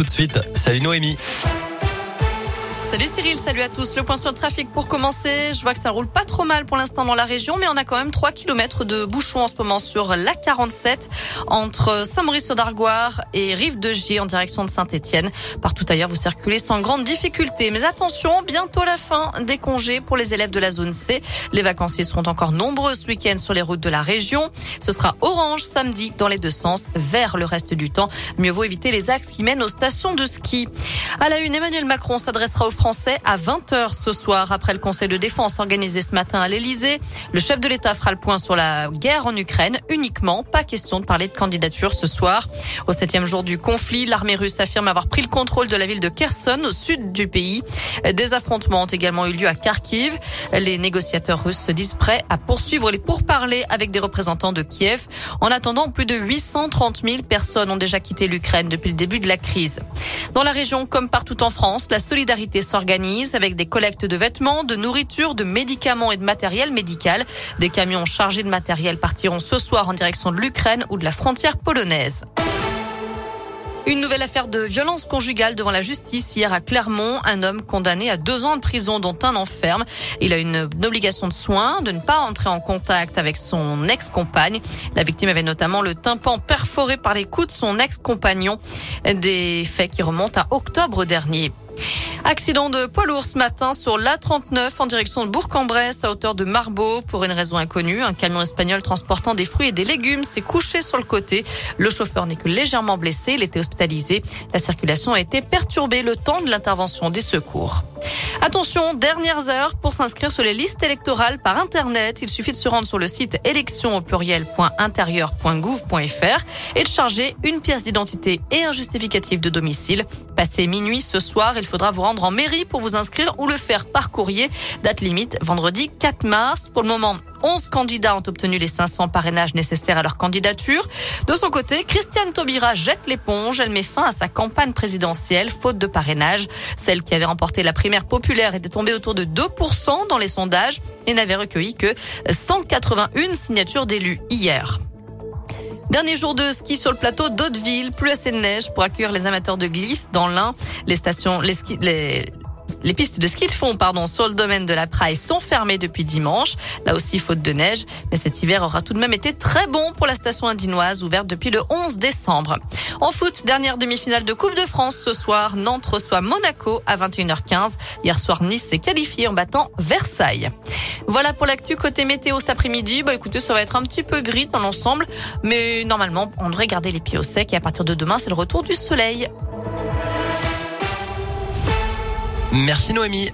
tout de suite. Salut Noémie. Salut Cyril, salut à tous. Le point sur le trafic pour commencer. Je vois que ça roule pas trop mal pour l'instant dans la région, mais on a quand même 3 km de bouchons en ce moment sur la 47 entre Saint-Maurice-sur-Dargoire et Rive-de-Gier en direction de Saint-Étienne. Partout ailleurs, vous circulez sans grande difficulté. Mais attention, bientôt la fin des congés pour les élèves de la zone C. Les vacanciers seront encore nombreux ce week-end sur les routes de la région. Ce sera orange samedi dans les deux sens, vers le reste du temps. Mieux vaut éviter les axes qui mènent aux stations de ski. À la une, Emmanuel Macron s'adressera Français à 20h ce soir après le Conseil de défense organisé ce matin à l'Elysée. Le chef de l'État fera le point sur la guerre en Ukraine uniquement. Pas question de parler de candidature ce soir. Au septième jour du conflit, l'armée russe affirme avoir pris le contrôle de la ville de Kherson au sud du pays. Des affrontements ont également eu lieu à Kharkiv. Les négociateurs russes se disent prêts à poursuivre les pourparlers avec des représentants de Kiev. En attendant, plus de 830 000 personnes ont déjà quitté l'Ukraine depuis le début de la crise. Dans la région, comme partout en France, la solidarité s'organise avec des collectes de vêtements, de nourriture, de médicaments et de matériel médical. Des camions chargés de matériel partiront ce soir en direction de l'Ukraine ou de la frontière polonaise. Une nouvelle affaire de violence conjugale devant la justice hier à Clermont. Un homme condamné à deux ans de prison dont un enferme. Il a une, obligation de soins, de ne pas entrer en contact avec son ex-compagne. La victime avait notamment le tympan perforé par les coups de son ex-compagnon. Des faits qui remontent à octobre dernier. Accident de poids lourd ce matin sur l'A39 en direction de Bourg-en-Bresse à hauteur de Marbeau. Pour une raison inconnue, un camion espagnol transportant des fruits et des légumes s'est couché sur le côté. Le chauffeur n'est que légèrement blessé. Il était hospitalisé. La circulation a été perturbée le temps de l'intervention des secours. Attention, dernières heures pour s'inscrire sur les listes électorales par Internet. Il suffit de se rendre sur le site élection au pluriel.intérieur.gouv.fr et de charger une pièce d'identité et un justificatif de domicile. Passé minuit ce soir, il faudra vous rendre en mairie pour vous inscrire ou le faire par courrier. Date limite vendredi 4 mars. Pour le moment, 11 candidats ont obtenu les 500 parrainages nécessaires à leur candidature. De son côté, Christiane Taubira jette l'éponge. Elle met fin à sa campagne présidentielle, faute de parrainage. Celle qui avait remporté la primaire populaire était tombée autour de 2% dans les sondages et n'avait recueilli que 181 signatures d'élus hier. Dernier jour de ski sur le plateau d'Hauteville, plus assez de neige pour accueillir les amateurs de glisse dans l'Ain. Les stations, les, ski, les les pistes de ski de fond pardon, sur le domaine de la Praille sont fermées depuis dimanche. Là aussi, faute de neige. Mais cet hiver aura tout de même été très bon pour la station indinoise, ouverte depuis le 11 décembre. En foot, dernière demi-finale de Coupe de France ce soir. Nantes reçoit Monaco à 21h15. Hier soir, Nice s'est qualifié en battant Versailles. Voilà pour l'actu côté météo cet après-midi. Bah écoutez, ça va être un petit peu gris dans l'ensemble, mais normalement, on devrait garder les pieds au sec et à partir de demain, c'est le retour du soleil. Merci Noémie.